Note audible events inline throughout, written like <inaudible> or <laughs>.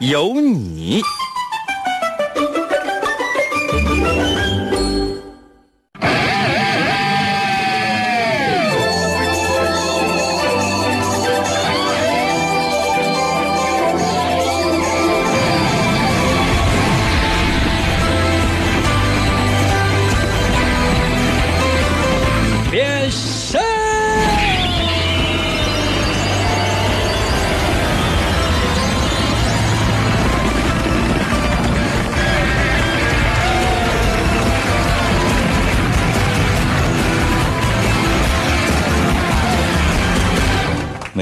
有你。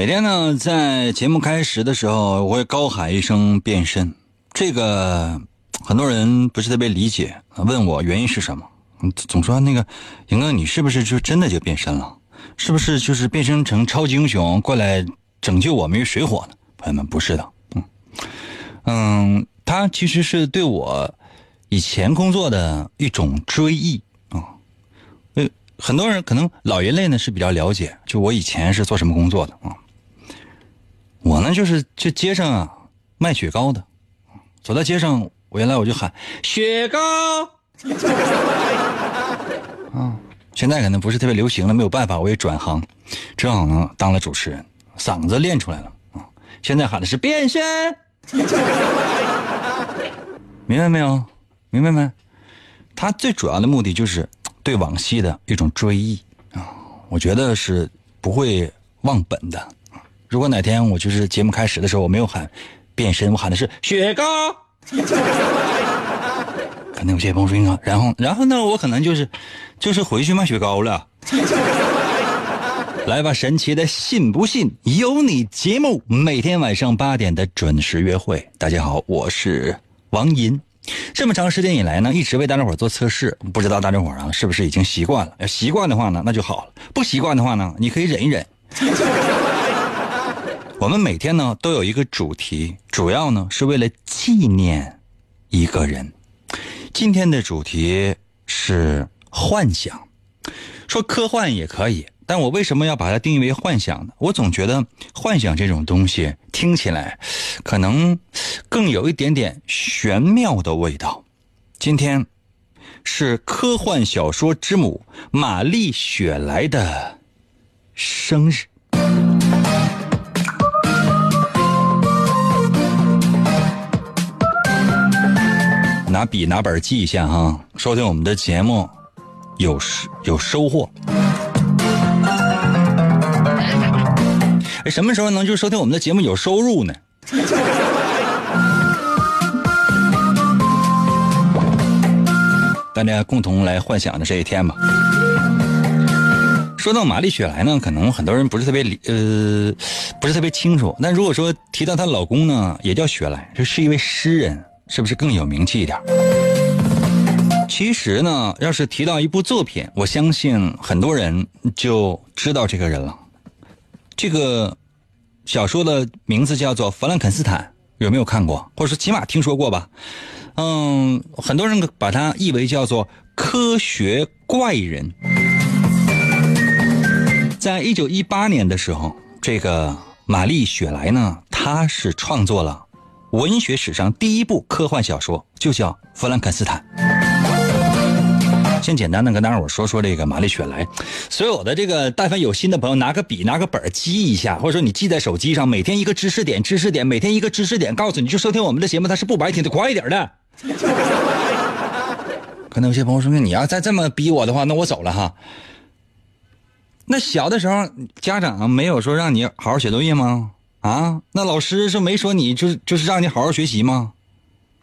天呢，在节目开始的时候，我会高喊一声“变身”，这个很多人不是特别理解，问我原因是什么。嗯总说那个赢哥，你是不是就真的就变身了？是不是就是变身成超级英雄过来拯救我们于水火呢？朋友们，不是的，嗯嗯，他其实是对我以前工作的一种追忆啊。呃，很多人可能老一类呢是比较了解，就我以前是做什么工作的啊。我呢就是去街上啊卖雪糕的，走到街上，我原来我就喊雪糕。<laughs> 啊，现在可能不是特别流行了，没有办法，我也转行，正好呢当了主持人，嗓子练出来了。现在喊的是变身，<laughs> 明白没有？明白没？他最主要的目的就是对往昔的一种追忆啊，我觉得是不会忘本的。如果哪天我就是节目开始的时候我没有喊变身，我喊的是雪糕。<laughs> 可能有些朋友说，然后然后呢，我可能就是就是回去卖雪糕了。<laughs> 来吧，神奇的信不信由你节目，每天晚上八点的准时约会。大家好，我是王银。这么长时间以来呢，一直为大家伙做测试，不知道大家伙啊是不是已经习惯了？要习惯的话呢，那就好了；不习惯的话呢，你可以忍一忍。我们每天呢都有一个主题，主要呢是为了纪念一个人。今天的主题是幻想，说科幻也可以，但我为什么要把它定义为幻想呢？我总觉得幻想这种东西听起来可能更有一点点玄妙的味道。今天是科幻小说之母玛丽雪莱的生日。拿笔拿本记一下哈，收听我们的节目有有收获。哎，什么时候能就收听我们的节目有收入呢？大家共同来幻想的这一天吧。说到玛丽雪莱呢，可能很多人不是特别理呃，不是特别清楚。但如果说提到她老公呢，也叫雪莱，这是一位诗人。是不是更有名气一点？其实呢，要是提到一部作品，我相信很多人就知道这个人了。这个小说的名字叫做《弗兰肯斯坦》，有没有看过？或者说起码听说过吧？嗯，很多人把它译为叫做科学怪人。在一九一八年的时候，这个玛丽雪莱呢，她是创作了。文学史上第一部科幻小说就叫《弗兰肯斯坦》。先简单的跟大家伙说说这个玛丽雪莱。所有的这个但凡有心的朋友，拿个笔拿个本记一下，或者说你记在手机上，每天一个知识点，知识点，每天一个知识点，告诉你就收听我们的节目，它是不白听的，快一点的。可能有些朋友说，你要再这么逼我的话，那我走了哈。那小的时候，家长没有说让你好好写作业吗？啊，那老师是没说你就是就是让你好好学习吗？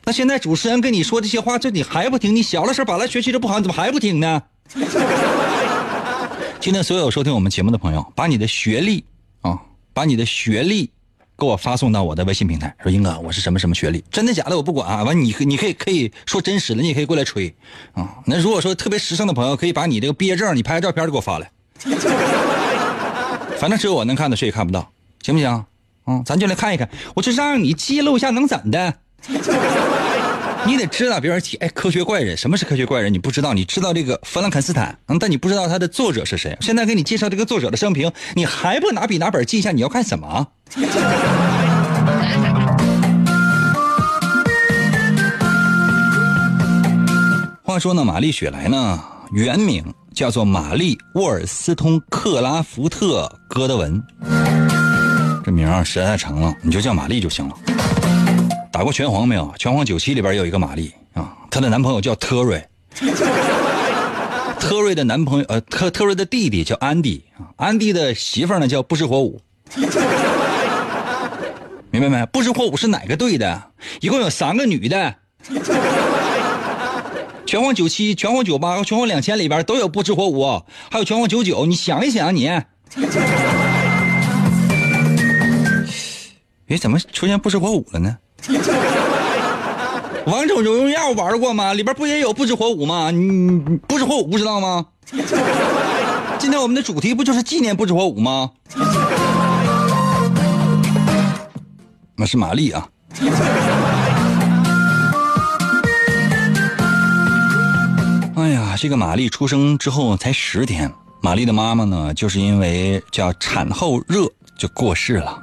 那现在主持人跟你说这些话，这你还不听？你小的时候本来学习就不好，你怎么还不听呢？<laughs> 今天所有收听我们节目的朋友，把你的学历啊，把你的学历给我发送到我的微信平台，说英哥我是什么什么学历，真的假的我不管啊。完你你可以可以说真实的，你也可以过来吹啊。那如果说特别实诚的朋友，可以把你这个毕业证、你拍的照片都给我发来。<laughs> 反正只有我能看到，谁也看不到，行不行？嗯，咱就来看一看，我就让你记录一下，能怎的？<laughs> 你得知道，别人提哎，科学怪人，什么是科学怪人？你不知道，你知道这个弗兰肯斯坦，嗯，但你不知道他的作者是谁。现在给你介绍这个作者的生平，你还不拿笔拿本记一下？你要看什么？<laughs> 话说呢，玛丽雪莱呢，原名叫做玛丽沃尔斯通克拉福特戈德文，这名儿实在太长了，你就叫玛丽就行了。打过拳皇没有？拳皇九七里边有一个玛丽啊，她的男朋友叫特瑞，特瑞的男朋友呃特特瑞的弟弟叫安迪啊，安迪的媳妇呢叫不知火舞，明白没？不知火舞是哪个队的？一共有三个女的，拳皇九七、拳皇九八和拳皇两千里边都有不知火舞，还有拳皇九九，你想一想你。哎，怎么出现不知火舞了呢？<laughs> 王者荣耀玩过吗？里边不也有不知火舞吗？你不知火舞不知道吗？今天我们的主题不就是纪念不知火舞吗？那是玛丽啊。哎呀，这个玛丽出生之后才十天，玛丽的妈妈呢，就是因为叫产后热就过世了。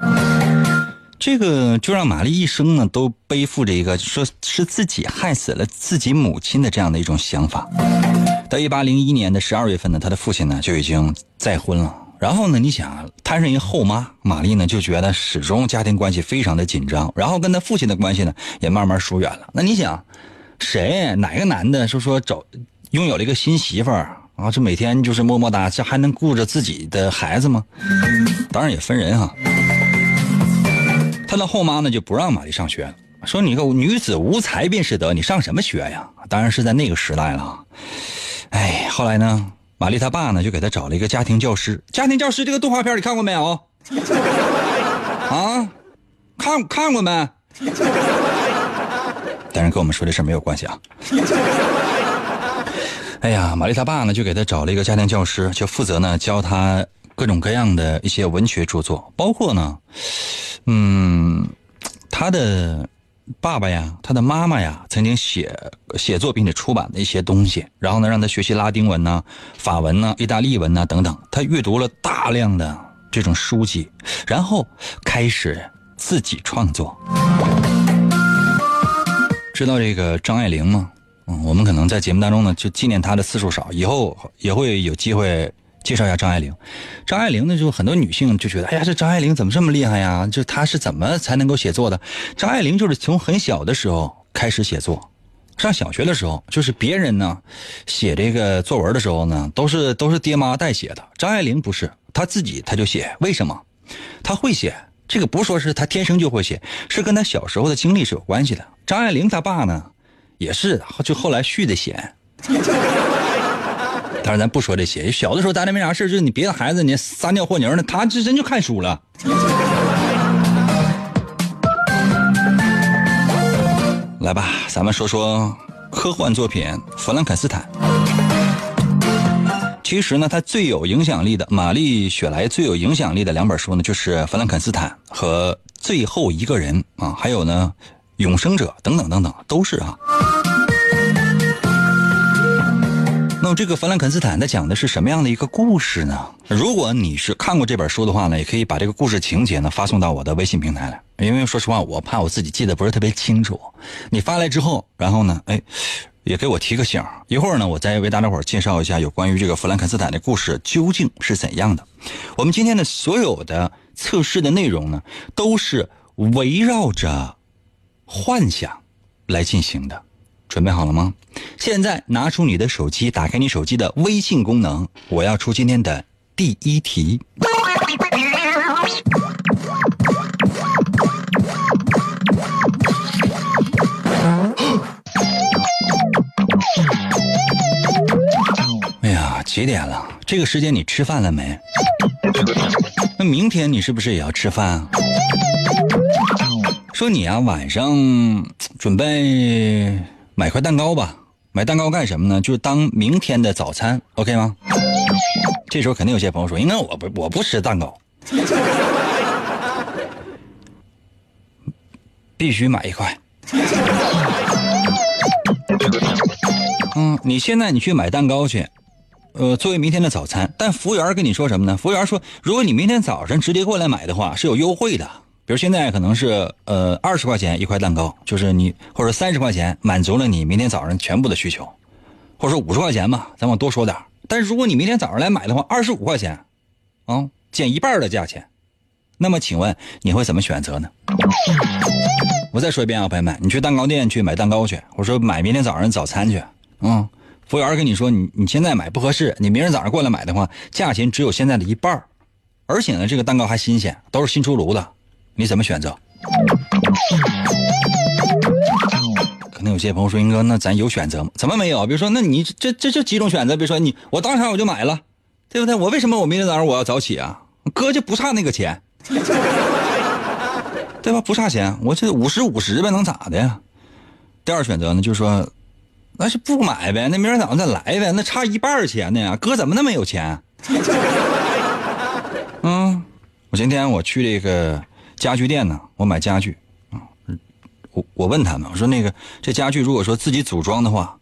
这个就让玛丽一生呢都背负着一个说是自己害死了自己母亲的这样的一种想法。到一八零一年的十二月份呢，他的父亲呢就已经再婚了。然后呢，你想摊上一后妈，玛丽呢就觉得始终家庭关系非常的紧张，然后跟他父亲的关系呢也慢慢疏远了。那你想，谁哪个男的说说找拥有了一个新媳妇儿啊，这每天就是么么哒，这还能顾着自己的孩子吗？当然也分人哈。他的后妈呢就不让玛丽上学了，说：“你个女子无才便是德，你上什么学呀？”当然是在那个时代了。哎，后来呢，玛丽她爸呢就给她找了一个家庭教师。家庭教师这个动画片你看过没有？<laughs> 啊，看看过没？但是跟我们说这事没有关系啊。哎呀，玛丽她爸呢就给她找了一个家庭教师，就负责呢教她各种各样的一些文学著作，包括呢。嗯，他的爸爸呀，他的妈妈呀，曾经写写作并且出版的一些东西，然后呢，让他学习拉丁文呐、法文呐、意大利文呐等等。他阅读了大量的这种书籍，然后开始自己创作。知道这个张爱玲吗？嗯，我们可能在节目当中呢，就纪念她的次数少，以后也会有机会。介绍一下张爱玲，张爱玲呢，就很多女性就觉得，哎呀，这张爱玲怎么这么厉害呀？就她是怎么才能够写作的？张爱玲就是从很小的时候开始写作，上小学的时候，就是别人呢写这个作文的时候呢，都是都是爹妈代写的，张爱玲不是，她自己她就写。为什么？她会写，这个不说是她天生就会写，是跟她小时候的经历是有关系的。张爱玲她爸呢，也是就后来续的写。当然，咱不说这些。小的时候，咱家没啥事就是你别的孩子，你撒尿和泥呢，他这真就看书了。<laughs> 来吧，咱们说说科幻作品《弗兰肯斯坦》。其实呢，他最有影响力的玛丽雪莱最有影响力的两本书呢，就是《弗兰肯斯坦》和《最后一个人》啊，还有呢，《永生者》等等等等，都是啊。那么这个弗兰肯斯坦他讲的是什么样的一个故事呢？如果你是看过这本书的话呢，也可以把这个故事情节呢发送到我的微信平台来。因为说实话，我怕我自己记得不是特别清楚。你发来之后，然后呢，哎，也给我提个醒。一会儿呢，我再为大家伙介绍一下有关于这个弗兰肯斯坦的故事究竟是怎样的。我们今天的所有的测试的内容呢，都是围绕着幻想来进行的。准备好了吗？现在拿出你的手机，打开你手机的微信功能。我要出今天的第一题。<gasps> 哎呀，几点了？这个时间你吃饭了没？那明天你是不是也要吃饭啊？说你啊，晚上准备买块蛋糕吧。买蛋糕干什么呢？就是当明天的早餐，OK 吗？这时候肯定有些朋友说：“应该我不我不吃蛋糕，<laughs> 必须买一块。<laughs> ”嗯，你现在你去买蛋糕去，呃，作为明天的早餐。但服务员跟你说什么呢？服务员说，如果你明天早上直接过来买的话，是有优惠的。比如现在可能是呃二十块钱一块蛋糕，就是你或者三十块钱满足了你明天早上全部的需求，或者说五十块钱吧，咱往多说点。但是如果你明天早上来买的话，二十五块钱，啊，减一半的价钱，那么请问你会怎么选择呢？我再说一遍啊，朋友们，你去蛋糕店去买蛋糕去，我说买明天早上早餐去。嗯，服务员跟你说，你你现在买不合适，你明天早上过来买的话，价钱只有现在的一半而且呢，这个蛋糕还新鲜，都是新出炉的，你怎么选择？可能有些朋友说，英哥，那咱有选择吗？怎么没有？比如说，那你这这这几种选择，比如说你我当场我就买了，对不对？我为什么我明天早上我要早起啊？哥就不差那个钱，<laughs> 对吧？不差钱，我这五十五十呗，能咋的？第二选择呢，就是说。那是不买呗，那明儿早上再来呗，那差一半钱呢。哥怎么那么有钱？嗯，我今天我去这个家具店呢，我买家具啊。我我问他们，我说那个这家具如果说自己组装的话，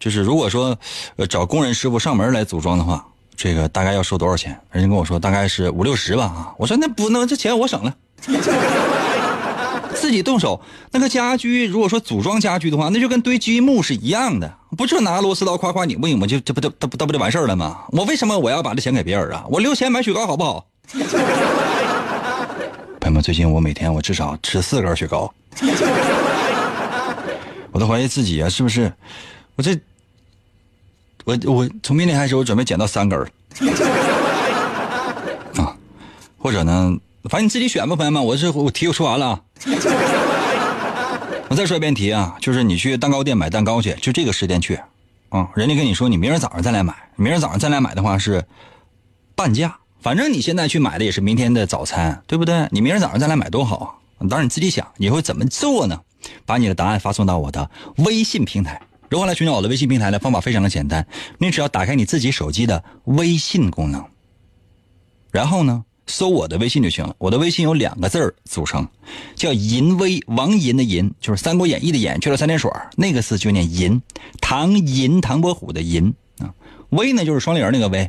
就是如果说呃找工人师傅上门来组装的话，这个大概要收多少钱？人家跟我说大概是五六十吧啊。我说那不能，这钱我省了。<laughs> 自己动手，那个家居如果说组装家居的话，那就跟堆积木是一样的，不就拿螺丝刀夸夸拧不拧不就这不就这不这不就完事儿了吗？我为什么我要把这钱给别人啊？我留钱买雪糕好不好？朋友们，最近我每天我至少吃四根雪糕，我都怀疑自己啊，是不是？我这我我从明天开始我准备减到三根啊，或者呢？反正你自己选吧，朋友们。我这我题我说完了。我再说一遍题啊，就是你去蛋糕店买蛋糕去，就这个时间去，啊，人家跟你说你明儿早上再来买，明儿早上再来买的话是半价。反正你现在去买的也是明天的早餐，对不对？你明儿早上再来买多好啊。当然你自己想，你会怎么做呢？把你的答案发送到我的微信平台。如何来寻找我的微信平台呢？方法非常的简单，你只要打开你自己手机的微信功能，然后呢？搜我的微信就行了。我的微信有两个字儿组成，叫“银威”，王银的银，就是《三国演义》的演，去了三点水那个字就念银。唐银，唐伯虎的银啊。威呢，就是双立人那个威，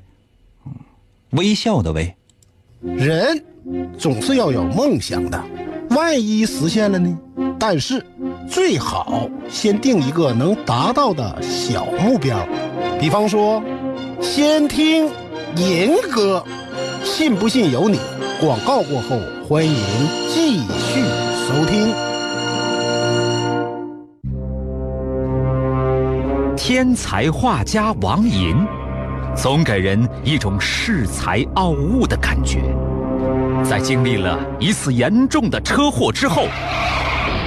微笑的微。人总是要有梦想的，万一实现了呢？但是最好先定一个能达到的小目标，比方说，先听银歌。信不信由你。广告过后，欢迎继续收听。天才画家王寅，总给人一种恃才傲物的感觉。在经历了一次严重的车祸之后，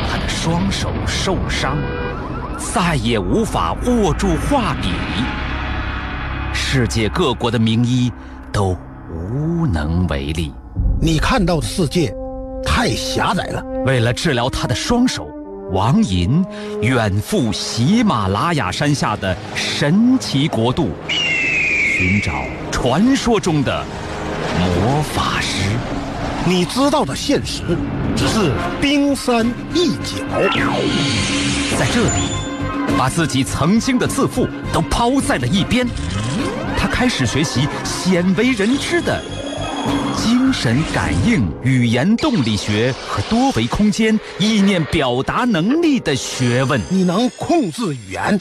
他的双手受伤，再也无法握住画笔。世界各国的名医都。无能为力，你看到的世界太狭窄了。为了治疗他的双手，王银远赴喜马拉雅山下的神奇国度，寻找传说中的魔法师。你知道的现实只是冰山一角，在这里，把自己曾经的自负都抛在了一边。他开始学习鲜为人知的精神感应、语言动力学和多维空间意念表达能力的学问。你能控制语言，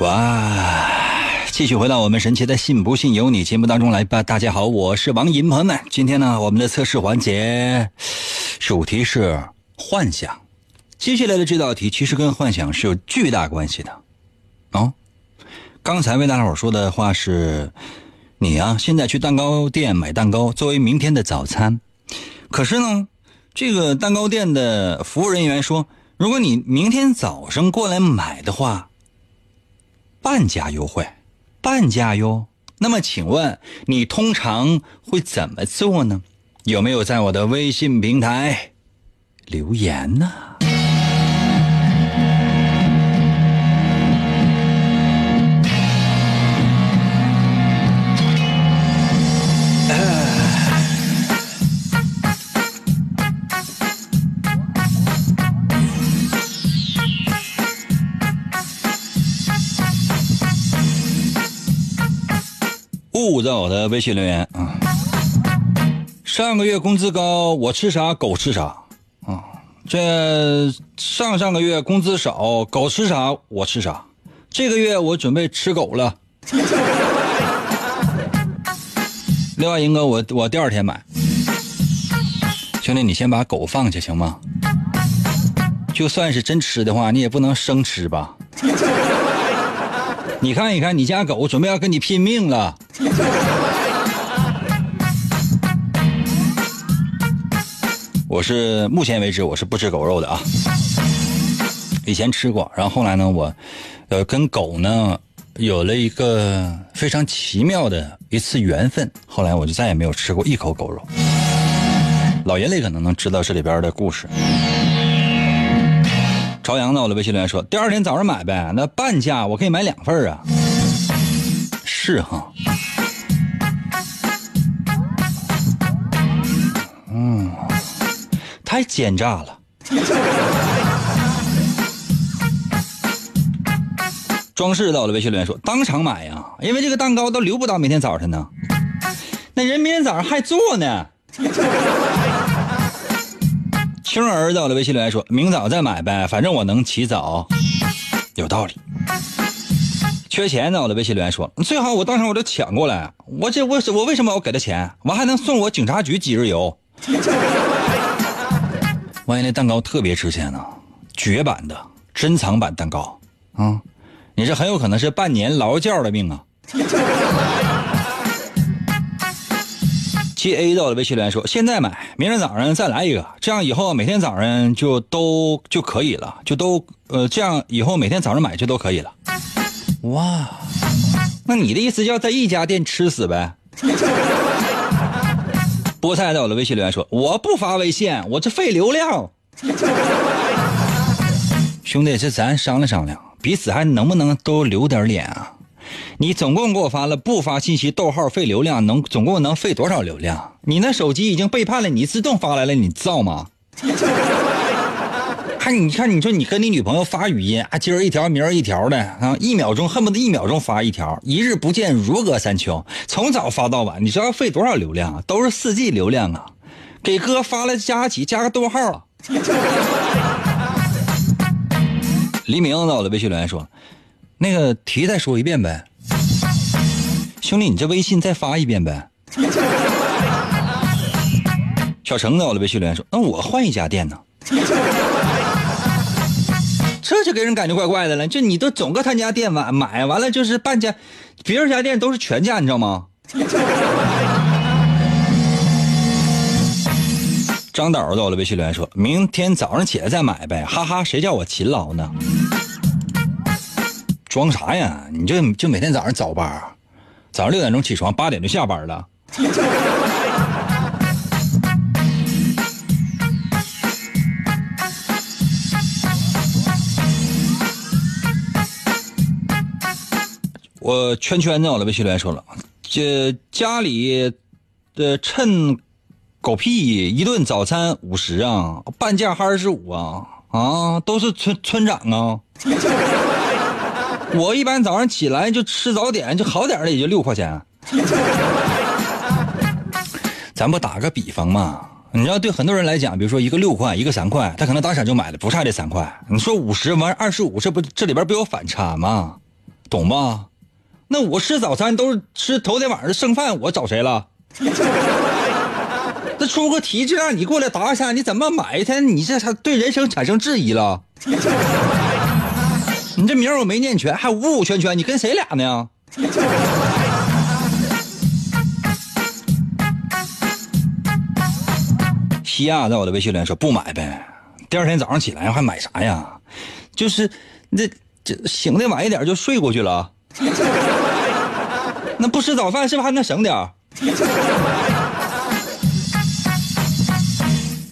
哇！继续回到我们神奇的“信不信由你”节目当中来吧。大家好，我是王银，朋友们，今天呢，我们的测试环节。主题是幻想。接下来的这道题其实跟幻想是有巨大关系的。哦，刚才为大伙说的话是：你啊，现在去蛋糕店买蛋糕作为明天的早餐。可是呢，这个蛋糕店的服务人员说，如果你明天早上过来买的话，半价优惠，半价哟。那么，请问你通常会怎么做呢？有没有在我的微信平台留言呢？勿在我的微信留言啊！上个月工资高，我吃啥狗吃啥啊！这上上个月工资少，狗吃啥我吃啥。这个月我准备吃狗了。另外，英哥，我我第二天买。兄弟，你先把狗放下行吗？就算是真吃的话，你也不能生吃吧？你看一看，你家狗准备要跟你拼命了。我是目前为止我是不吃狗肉的啊，以前吃过，然后后来呢，我呃跟狗呢有了一个非常奇妙的一次缘分，后来我就再也没有吃过一口狗肉。老爷类可能能知道这里边的故事。朝阳呢，我的微信留言说，第二天早上买呗，那半价我可以买两份啊。是哈。嗯，太奸诈了。装饰到了，微信留言说当场买呀，因为这个蛋糕都留不到明天早晨呢。那人明天早上还做呢。青儿子，我的，微信留言说明早再买呗，反正我能起早。有道理。缺钱呢，我的微信留言说最好我当场我就抢过来，我这我我为什么要给他钱？我还能送我警察局几日游。<laughs> 万一那蛋糕特别值钱呢？绝版的珍藏版蛋糕啊！你这很有可能是半年劳教的命啊！G A 到了微信留言说：“现在买，明天早上再来一个，这样以后每天早上就都就可以了，就都呃，这样以后每天早上买就都可以了。”哇，那你的意思要在一家店吃死呗？菠菜在我的微信留言说：“我不发微信，我这费流量。”兄弟，这咱商量商量，彼此还能不能都留点脸啊？你总共给我发了不发信息，逗号费流量，能总共能费多少流量？你那手机已经背叛了，你自动发来了，你造吗？<laughs> 还，你看，你说你跟你女朋友发语音啊，今儿一条，明儿一条的啊，一秒钟恨不得一秒钟发一条，一日不见如隔三秋，从早发到晚，你知道费多少流量啊？都是四 G 流量啊！给哥发了加几，加个逗号啊。<laughs> 黎明到了微信留言说：“那个题再说一遍呗，兄弟，你这微信再发一遍呗。”小程到了微信留言说：“那我换一家店呢。”这就给人感觉怪怪的了，就你都总搁他家店买买完了就是半价，别人家店都是全价，你知道吗？张导到了微信留言说：“明天早上起来再买呗，哈哈，谁叫我勤劳呢？”装啥呀？你就就每天早上早班，早上六点钟起床，八点就下班了。<laughs> 我圈圈子，我的微信留言说了，这家里的趁狗屁一顿早餐五十啊，半价还二十五啊啊，都是村村长啊。我一般早上起来就吃早点，就好点的也就六块钱。咱不打个比方嘛？你知道，对很多人来讲，比如说一个六块，一个三块，他可能当场就买了，不差这三块。你说五十完二十五，这不这里边不有反差吗？懂吧？那我吃早餐都是吃头天晚上的剩饭，我找谁了？<laughs> 那出个题就让你过来答一下，你怎么买他？你这他对人生产生质疑了。你这名我没念全，还五五圈圈，你跟谁俩呢？<laughs> 西亚在我的微信里说不买呗，第二天早上起来还买啥呀？就是那这醒的晚一点就睡过去了，<laughs> 那不吃早饭是不是还能省点 <laughs>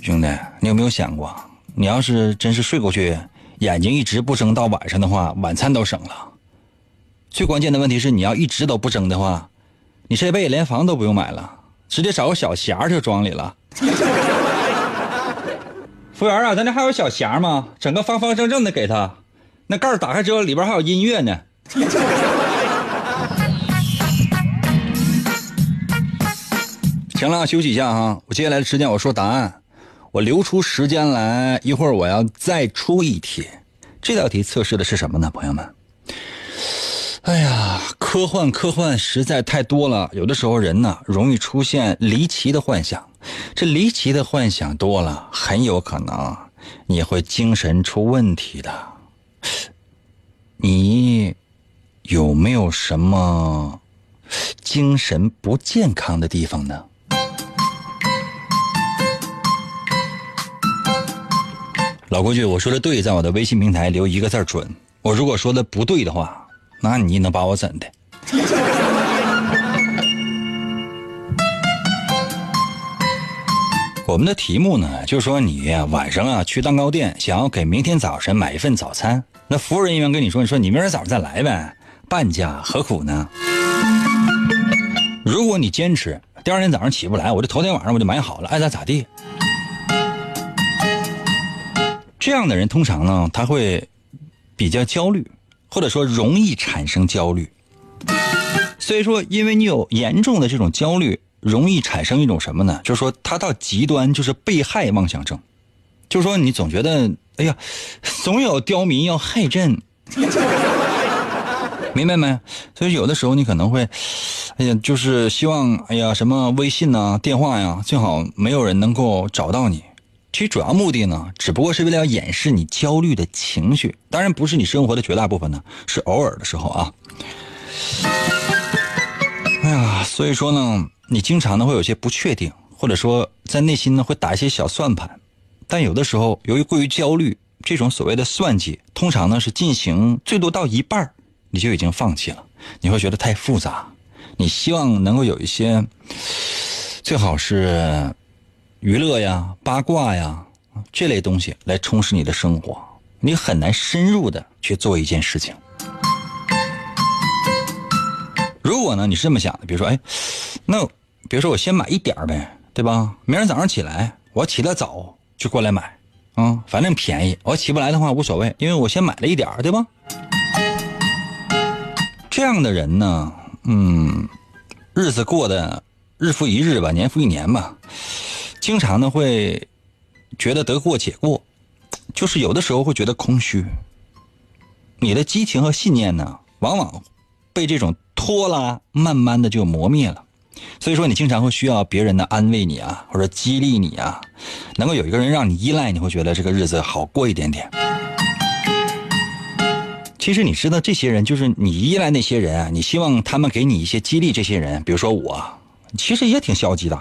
兄弟，你有没有想过，你要是真是睡过去，眼睛一直不睁到晚上的话，晚餐都省了。最关键的问题是，你要一直都不睁的话，你这辈子连房都不用买了，直接找个小匣就装里了。<laughs> 服务员啊，咱这还有小匣吗？整个方方正正的给他，那盖打开之后里边还有音乐呢。<laughs> 行了，休息一下哈，我接下来的时间我说答案，我留出时间来，一会儿我要再出一题。这道题测试的是什么呢，朋友们？哎呀，科幻科幻实在太多了，有的时候人呢容易出现离奇的幻想，这离奇的幻想多了，很有可能你会精神出问题的。你有没有什么精神不健康的地方呢？老规矩，我说的对，在我的微信平台留一个字准。我如果说的不对的话。那你能把我怎的？<laughs> 我们的题目呢，就是说你晚上啊去蛋糕店，想要给明天早晨买一份早餐，那服务人员跟你说，你说你明儿早上再来呗，半价何苦呢？如果你坚持，第二天早上起不来，我就头天晚上我就买好了，爱咋咋地。这样的人通常呢，他会比较焦虑。或者说容易产生焦虑，所以说，因为你有严重的这种焦虑，容易产生一种什么呢？就是说，他到极端就是被害妄想症，就是说，你总觉得，哎呀，总有刁民要害朕，<laughs> 明白没？所以有的时候你可能会，哎呀，就是希望，哎呀，什么微信呐、电话呀，最好没有人能够找到你。其实主要目的呢，只不过是为了要掩饰你焦虑的情绪，当然不是你生活的绝大部分呢，是偶尔的时候啊。哎呀，所以说呢，你经常呢会有些不确定，或者说在内心呢会打一些小算盘，但有的时候由于过于焦虑，这种所谓的算计，通常呢是进行最多到一半你就已经放弃了，你会觉得太复杂，你希望能够有一些，最好是。娱乐呀、八卦呀，这类东西来充实你的生活，你很难深入的去做一件事情。如果呢，你是这么想的，比如说，哎，那比如说我先买一点呗，对吧？明儿早上起来，我起得早就过来买，啊，反正便宜。我起不来的话无所谓，因为我先买了一点对吧？这样的人呢，嗯，日子过得日复一日吧，年复一年吧。经常呢会觉得得过且过，就是有的时候会觉得空虚。你的激情和信念呢，往往被这种拖拉慢慢的就磨灭了。所以说，你经常会需要别人的安慰你啊，或者激励你啊，能够有一个人让你依赖，你会觉得这个日子好过一点点。其实你知道，这些人就是你依赖那些人啊，你希望他们给你一些激励。这些人，比如说我，其实也挺消极的。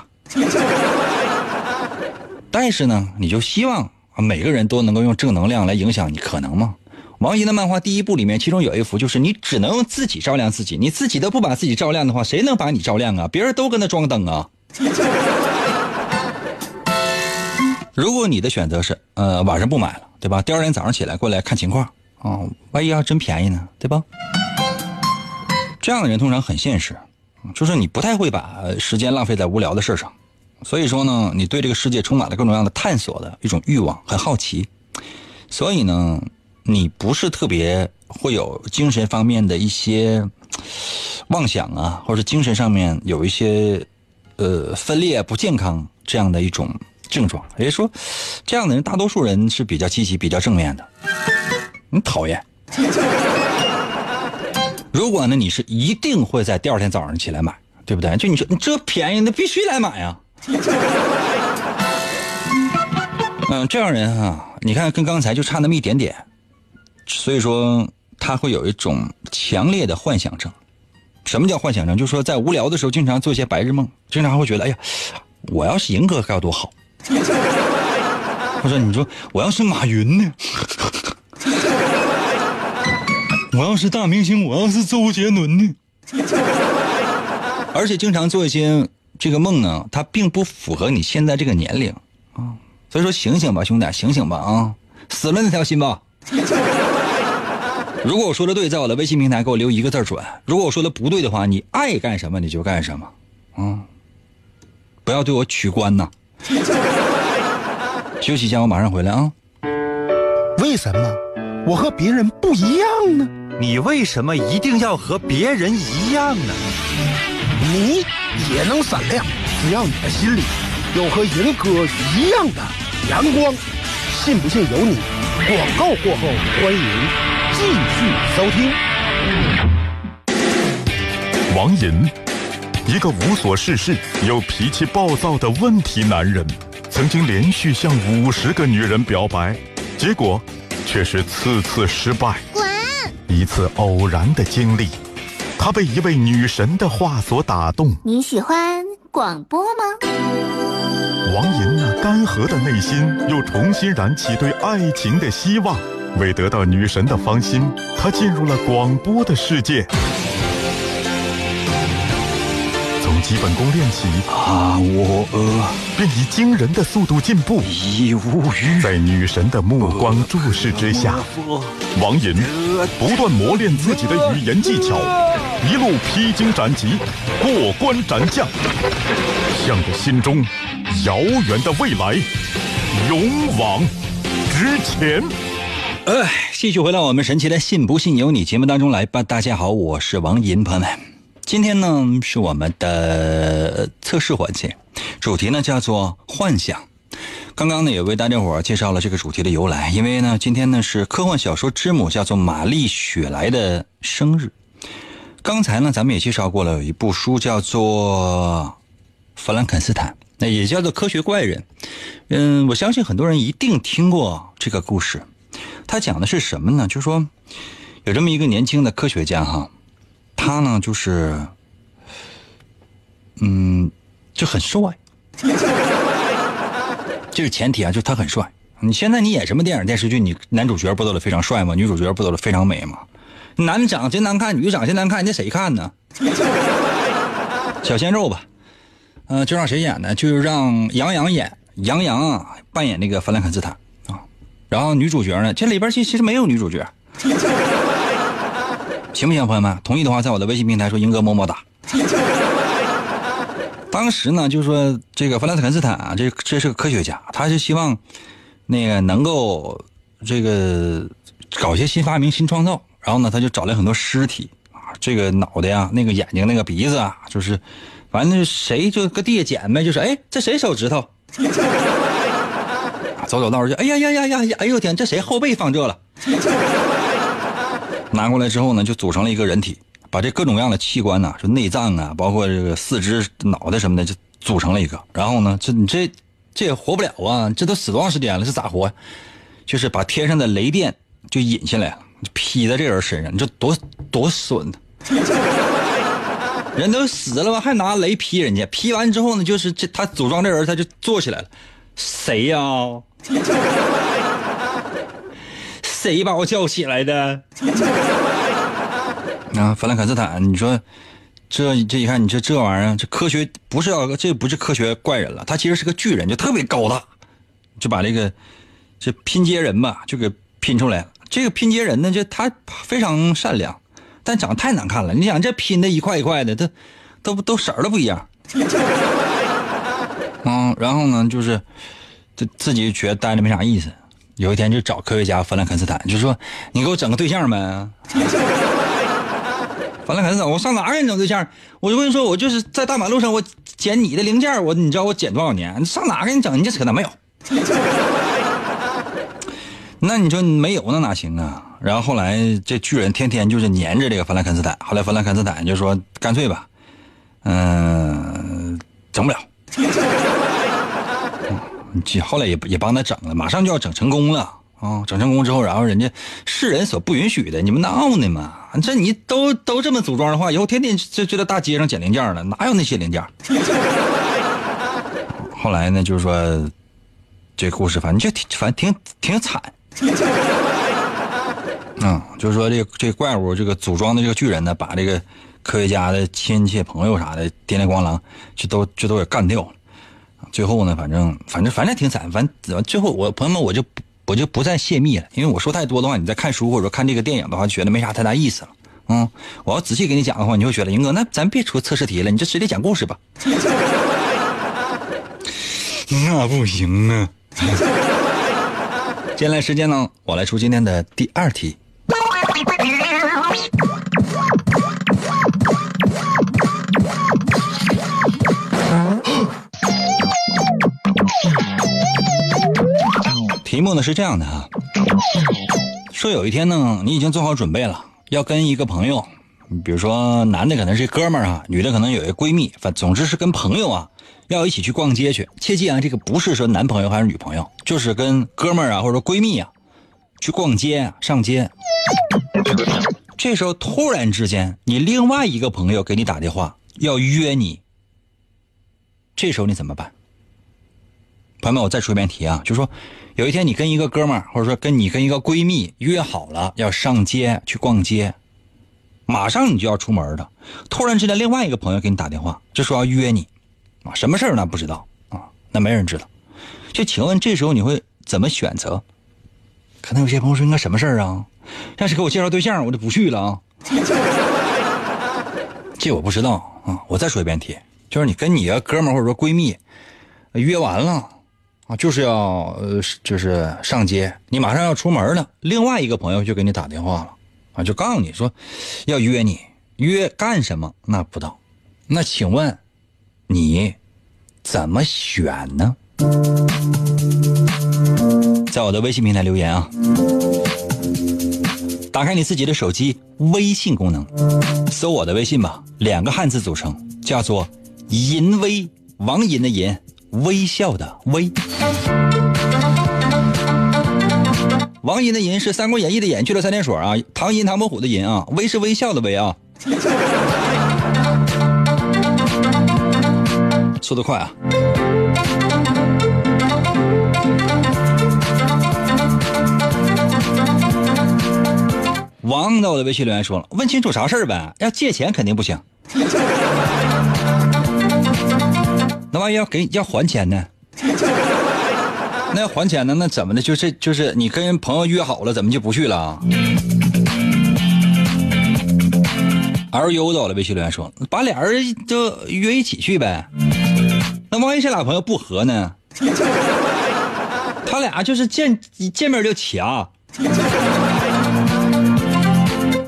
但是呢，你就希望每个人都能够用正能量来影响你，可能吗？王姨的漫画第一部里面，其中有一幅就是你只能用自己照亮自己，你自己都不把自己照亮的话，谁能把你照亮啊？别人都跟他装灯啊。如果你的选择是呃晚上不买了，对吧？第二天早上起来过来看情况啊，万一要真便宜呢，对吧？这样的人通常很现实，就是你不太会把时间浪费在无聊的事上。所以说呢，你对这个世界充满了各种各样的探索的一种欲望，很好奇，所以呢，你不是特别会有精神方面的一些妄想啊，或者精神上面有一些呃分裂不健康这样的一种症状。也就说，这样的人大多数人是比较积极、比较正面的。你讨厌。如果呢，你是一定会在第二天早上起来买，对不对？就你说你这便宜，那必须来买呀。<laughs> 嗯，这样人哈，你看跟刚才就差那么一点点，所以说他会有一种强烈的幻想症。什么叫幻想症？就是说在无聊的时候经常做一些白日梦，经常会觉得，哎呀，我要是赢哥该有多好。或者你说我要是马云呢？<laughs> 我要是大明星，我要是周杰伦呢？<laughs> 而且经常做一些这个梦呢，它并不符合你现在这个年龄啊。所以说醒醒吧，兄弟，醒醒吧啊！死了那条心吧。<laughs> 如果我说的对，在我的微信平台给我留一个字准；如果我说的不对的话，你爱干什么你就干什么，啊！不要对我取关呐。<laughs> 休息一下，我马上回来啊。为什么我和别人不一样呢？你为什么一定要和别人一样呢？你也能闪亮，只要你的心里有和银哥一样的阳光。信不信由你。广告过后，欢迎继续收听。王银，一个无所事事又脾气暴躁的问题男人，曾经连续向五十个女人表白，结果却是次次失败。滚！一次偶然的经历，他被一位女神的话所打动。你喜欢广播吗？王银那干涸的内心又重新燃起对爱情的希望。为得到女神的芳心，他进入了广播的世界。基本功练习，啊，我呃，便以惊人的速度进步。已无语。在女神的目光注视之下，王银不断磨练自己的语言技巧，一路披荆斩棘，过关斩将，向着心中遥远的未来勇往直前。哎，继续回到我们神奇的“信不信由你”节目当中来吧。大家好，我是王银，朋友们，今天呢是我们的测试环节，主题呢叫做幻想。刚刚呢也为大家伙介绍了这个主题的由来，因为呢今天呢是科幻小说之母叫做玛丽雪莱的生日。刚才呢咱们也介绍过了，有一部书叫做《弗兰肯斯坦》，那也叫做《科学怪人》。嗯，我相信很多人一定听过这个故事。他讲的是什么呢？就是说，有这么一个年轻的科学家哈，他呢就是，嗯，就很帅。<laughs> 这是前提啊，就是他很帅。你现在你演什么电影电视剧，你男主角不都得非常帅吗？女主角不都得非常美吗？男长真难看，女长真难看，那谁看呢？<laughs> 小鲜肉吧，嗯，就让谁演呢？就让杨洋演，杨洋啊扮演那个弗兰肯斯坦啊。然后女主角呢？这里边其其实没有女主角，行不行，朋友们？同意的话，在我的微信平台说“英哥么么哒”。<laughs> 当时呢，就是说这个弗兰肯斯坦啊，这这是个科学家，他是希望那个能够这个搞些新发明、新创造。然后呢，他就找来很多尸体啊，这个脑袋呀，那个眼睛，那个鼻子啊，就是反正谁就搁地下捡呗，就是哎，这谁手指头？<laughs> 走走道去，哎呀呀呀呀呀！哎呦天，这谁后背放这了？<laughs> 拿过来之后呢，就组成了一个人体，把这各种各样的器官呐，就内脏啊，包括这个四肢、脑袋什么的，就组成了一个。然后呢，这你这这也活不了啊！这都死多长时间了？这咋活？就是把天上的雷电就引下来了，劈在这人身上，你这多多损！<laughs> 人都死了吧，还拿雷劈人家？劈完之后呢，就是这他组装这人，他就坐起来了。谁呀？谁把我叫起来的？<laughs> 啊，弗兰肯斯坦，你说这这一看，你这这玩意儿，这科学不是要这不是科学怪人了，他其实是个巨人，就特别高大，就把这个这拼接人吧，就给拼出来了。这个拼接人呢，就他非常善良，但长得太难看了。你想这拼的一块一块的，都都都色儿都不一样。<laughs> 嗯，然后呢，就是自自己觉得待着没啥意思。有一天就找科学家弗兰肯斯坦，就说：“你给我整个对象呗。<laughs> ”弗兰肯斯坦，我上哪给你整对象？我就跟你说，我就是在大马路上，我捡你的零件，我你知道我捡多少年？上哪给你整？你这扯淡没有？<laughs> 那你说没有那哪行啊？然后后来这巨人天天就是粘着这个弗兰肯斯坦。后来弗兰肯斯坦就说：“干脆吧，嗯，整不了。”这后来也也帮他整了，马上就要整成功了啊！整成功之后，然后人家世人所不允许的，你们闹呢嘛？这你都都这么组装的话，以后天天就就在大街上捡零件了，哪有那些零件？<laughs> 后来呢，就是说这故事反正就挺反正挺挺惨。嗯，就是说这这怪物这个组装的这个巨人呢，把这个科学家的亲戚朋友啥的叮铃咣啷就都就都给干掉了。最后呢，反正反正反正挺惨，反正最后我朋友们我就我就不再泄密了，因为我说太多的话，你在看书或者说看这个电影的话，觉得没啥太大意思了。嗯，我要仔细给你讲的话，你会觉得英哥，那咱别出测试题了，你就直接讲故事吧。<laughs> 那不行啊！<laughs> 接下来时间呢，我来出今天的第二题。题目呢是这样的啊，说有一天呢，你已经做好准备了，要跟一个朋友，比如说男的可能是哥们儿啊，女的可能有一个闺蜜，反总之是跟朋友啊，要一起去逛街去。切记啊，这个不是说男朋友还是女朋友，就是跟哥们儿啊或者说闺蜜啊去逛街上街。这时候突然之间，你另外一个朋友给你打电话要约你，这时候你怎么办？朋友们，我再出一遍题啊，就说，有一天你跟一个哥们儿，或者说跟你跟一个闺蜜约好了要上街去逛街，马上你就要出门了，突然之间另外一个朋友给你打电话，就说要约你，啊，什么事儿呢？不知道啊，那没人知道。就请问这时候你会怎么选择？可能有些朋友说应该什么事儿啊？要是给我介绍对象，我就不去了啊。这我不知道啊，我再说一遍题，就是你跟你的哥们儿或者说闺蜜约完了。啊，就是要呃，就是上街，你马上要出门了，另外一个朋友就给你打电话了，啊，就告诉你说，要约你，约干什么？那不知道，那请问，你怎么选呢？在我的微信平台留言啊，打开你自己的手机微信功能，搜我的微信吧，两个汉字组成，叫做“淫威”，王淫的淫。微笑的微，王银的银是《三国演义》的演去了三点水啊，唐银唐伯虎的银啊，微是微笑的微啊，<laughs> 速度快啊！王在我的微信留言说了，问清楚啥事儿呗？要借钱肯定不行。那万一要给要还钱呢？那要还钱呢？那怎么的？就是就是你跟朋友约好了，怎么就不去了？L U 到了微信留言说，把俩人就约一起去呗。那万一这俩朋友不和呢？他俩就是见见面就掐。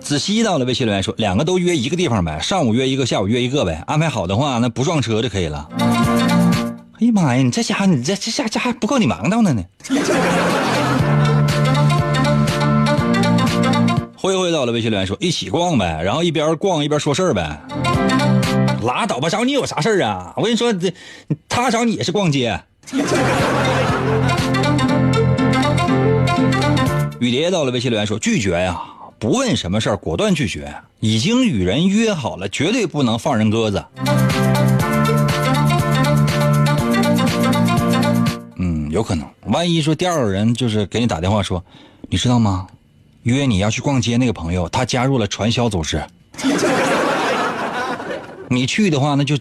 子熙到了微信留言说，两个都约一个地方呗，上午约一个，下午约一个呗。安排好的话，那不撞车就可以了。哎呀妈呀！你这家伙，你这这下这还不够你忙叨的呢。<laughs> 灰灰到了微信留言说：“一起逛呗，然后一边逛一边说事儿呗。”拉倒吧，找你有啥事儿啊？我跟你说，这他找你也是逛街。雨蝶到了微信留言说：“拒绝呀，不问什么事儿，果断拒绝。已经与人约好了，绝对不能放人鸽子。”嗯有可能，万一说第二个人就是给你打电话说，你知道吗？约你要去逛街那个朋友，他加入了传销组织。你去的话，那就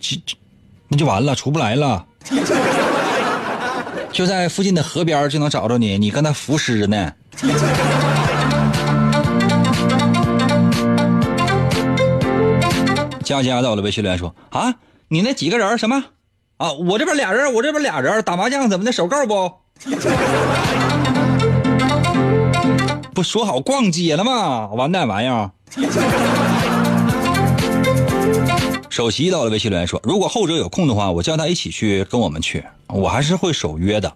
那就完了，出不来了。就在附近的河边就能找着你，你跟他浮尸呢。佳佳到了微信留言说啊，你那几个人什么？啊，我这边俩人，我这边俩人打麻将怎么的？手够不？<laughs> 不说好逛街了吗？完蛋玩意儿！<laughs> 首席到了微信留言说：“如果后者有空的话，我叫他一起去跟我们去，我还是会守约的。”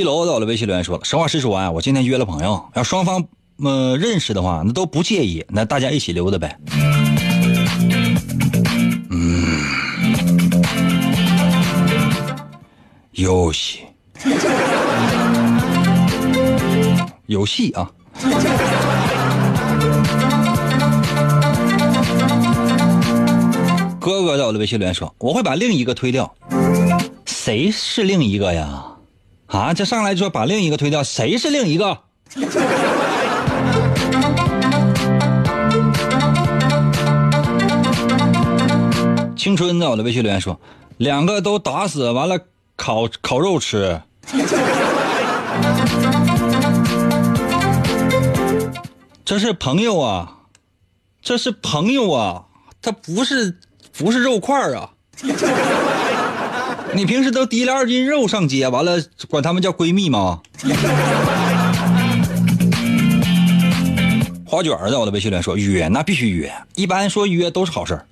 一楼在我的微信留言说了实话实说啊我今天约了朋友要双方嗯认识的话那都不介意那大家一起溜达呗。嗯。游戏。游戏啊。哥哥在我的微信留言说我会把另一个推掉。谁是另一个呀？啊，这上来就说把另一个推掉，谁是另一个？<laughs> 青春在我的微信留言说：“两个都打死，完了烤烤肉吃。”这是朋友啊，这是朋友啊，他不是不是肉块啊。你平时都提了二斤肉上街，完了管他们叫闺蜜吗？<laughs> 花卷儿在我的微信里说约那必须约，一般说约都是好事儿。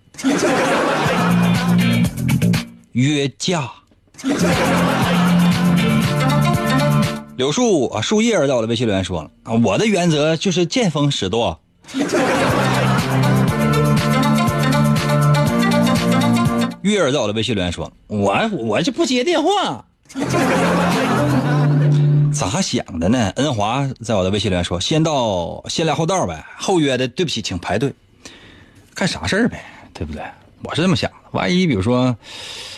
约架。柳树啊，树叶在我的微信留言说了啊，我的原则就是见风使舵。月儿在我的微信留言说，我我就不接电话。<laughs> 咋想的呢？恩华在我的微信留言说，先到先来后到呗，后约的对不起，请排队。干啥事儿呗，对不对？我是这么想的，万一比如说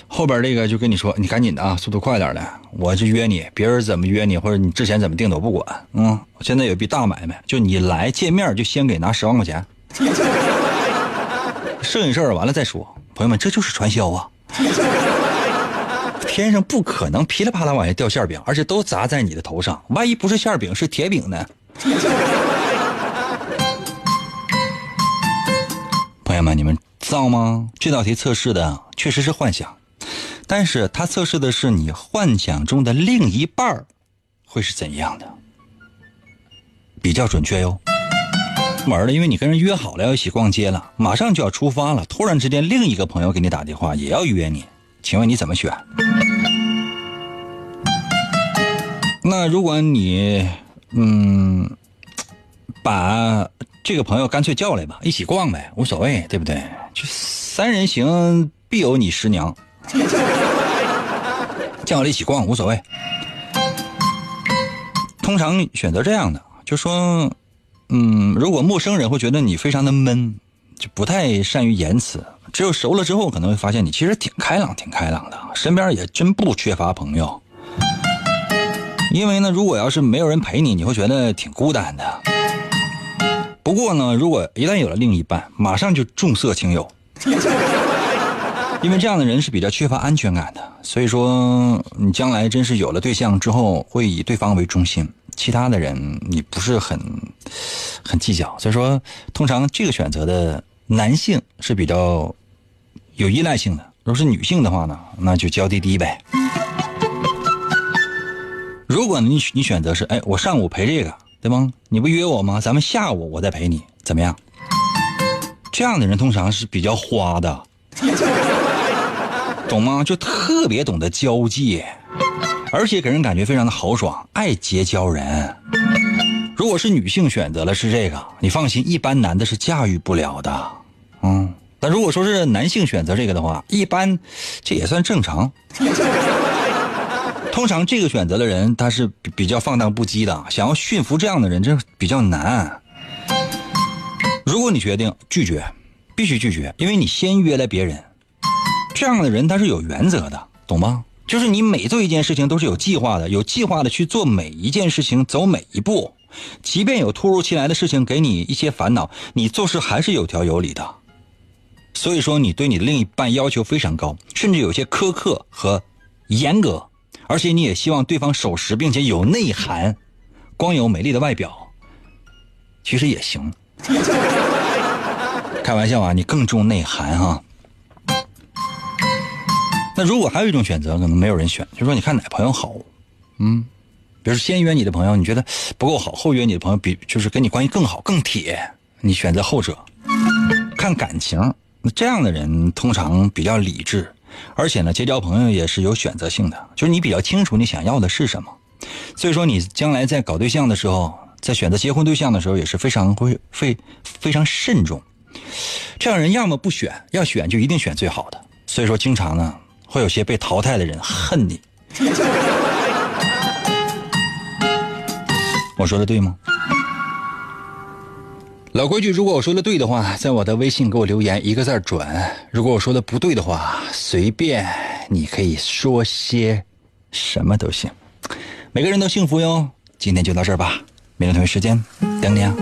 后边这个就跟你说，你赶紧的啊，速度快点的，我就约你，别人怎么约你或者你之前怎么定的我不管。嗯，现在有一笔大买卖，就你来见面就先给拿十万块钱，<laughs> 剩下事儿完了再说。朋友们，这就是传销啊！<laughs> 天上不可能噼里啪啦往下掉馅饼，而且都砸在你的头上。万一不是馅饼，是铁饼呢？<laughs> 朋友们，你们知道吗？这道题测试的确实是幻想，但是它测试的是你幻想中的另一半会是怎样的，比较准确哟。门了，因为你跟人约好了要一起逛街了，马上就要出发了。突然之间，另一个朋友给你打电话，也要约你，请问你怎么选？那如果你嗯，把这个朋友干脆叫来吧，一起逛呗，无所谓，对不对？就三人行必有你师娘，<laughs> 叫来一起逛无所谓。通常选择这样的，就说。嗯，如果陌生人会觉得你非常的闷，就不太善于言辞。只有熟了之后，可能会发现你其实挺开朗、挺开朗的，身边也真不缺乏朋友。因为呢，如果要是没有人陪你，你会觉得挺孤单的。不过呢，如果一旦有了另一半，马上就重色轻友，因为这样的人是比较缺乏安全感的。所以说，你将来真是有了对象之后，会以对方为中心。其他的人你不是很很计较，所以说通常这个选择的男性是比较有依赖性的。如果是女性的话呢，那就娇滴滴呗。如果你你选择是哎，我上午陪这个，对吗？你不约我吗？咱们下午我再陪你，怎么样？这样的人通常是比较花的，懂吗？就特别懂得交际。而且给人感觉非常的豪爽，爱结交人。如果是女性选择了是这个，你放心，一般男的是驾驭不了的。嗯，但如果说是男性选择这个的话，一般这也算正常。<laughs> 通常这个选择的人他是比较放荡不羁的，想要驯服这样的人这比较难。如果你决定拒绝，必须拒绝，因为你先约了别人，这样的人他是有原则的，懂吗？就是你每做一件事情都是有计划的，有计划的去做每一件事情，走每一步，即便有突如其来的事情给你一些烦恼，你做事还是有条有理的。所以说，你对你的另一半要求非常高，甚至有些苛刻和严格，而且你也希望对方守时并且有内涵。光有美丽的外表，其实也行。开玩笑啊，你更重内涵哈。那如果还有一种选择，可能没有人选，就说你看哪朋友好，嗯，比如先约你的朋友，你觉得不够好，后约你的朋友比就是跟你关系更好更铁，你选择后者。看感情，那这样的人通常比较理智，而且呢，结交朋友也是有选择性的，就是你比较清楚你想要的是什么，所以说你将来在搞对象的时候，在选择结婚对象的时候也是非常会非非常慎重。这样人要么不选，要选就一定选最好的，所以说经常呢。会有些被淘汰的人恨你，我说的对吗？老规矩，如果我说的对的话，在我的微信给我留言一个字准；如果我说的不对的话，随便你可以说些什么都行。每个人都幸福哟。今天就到这儿吧，明天同一时间等你啊。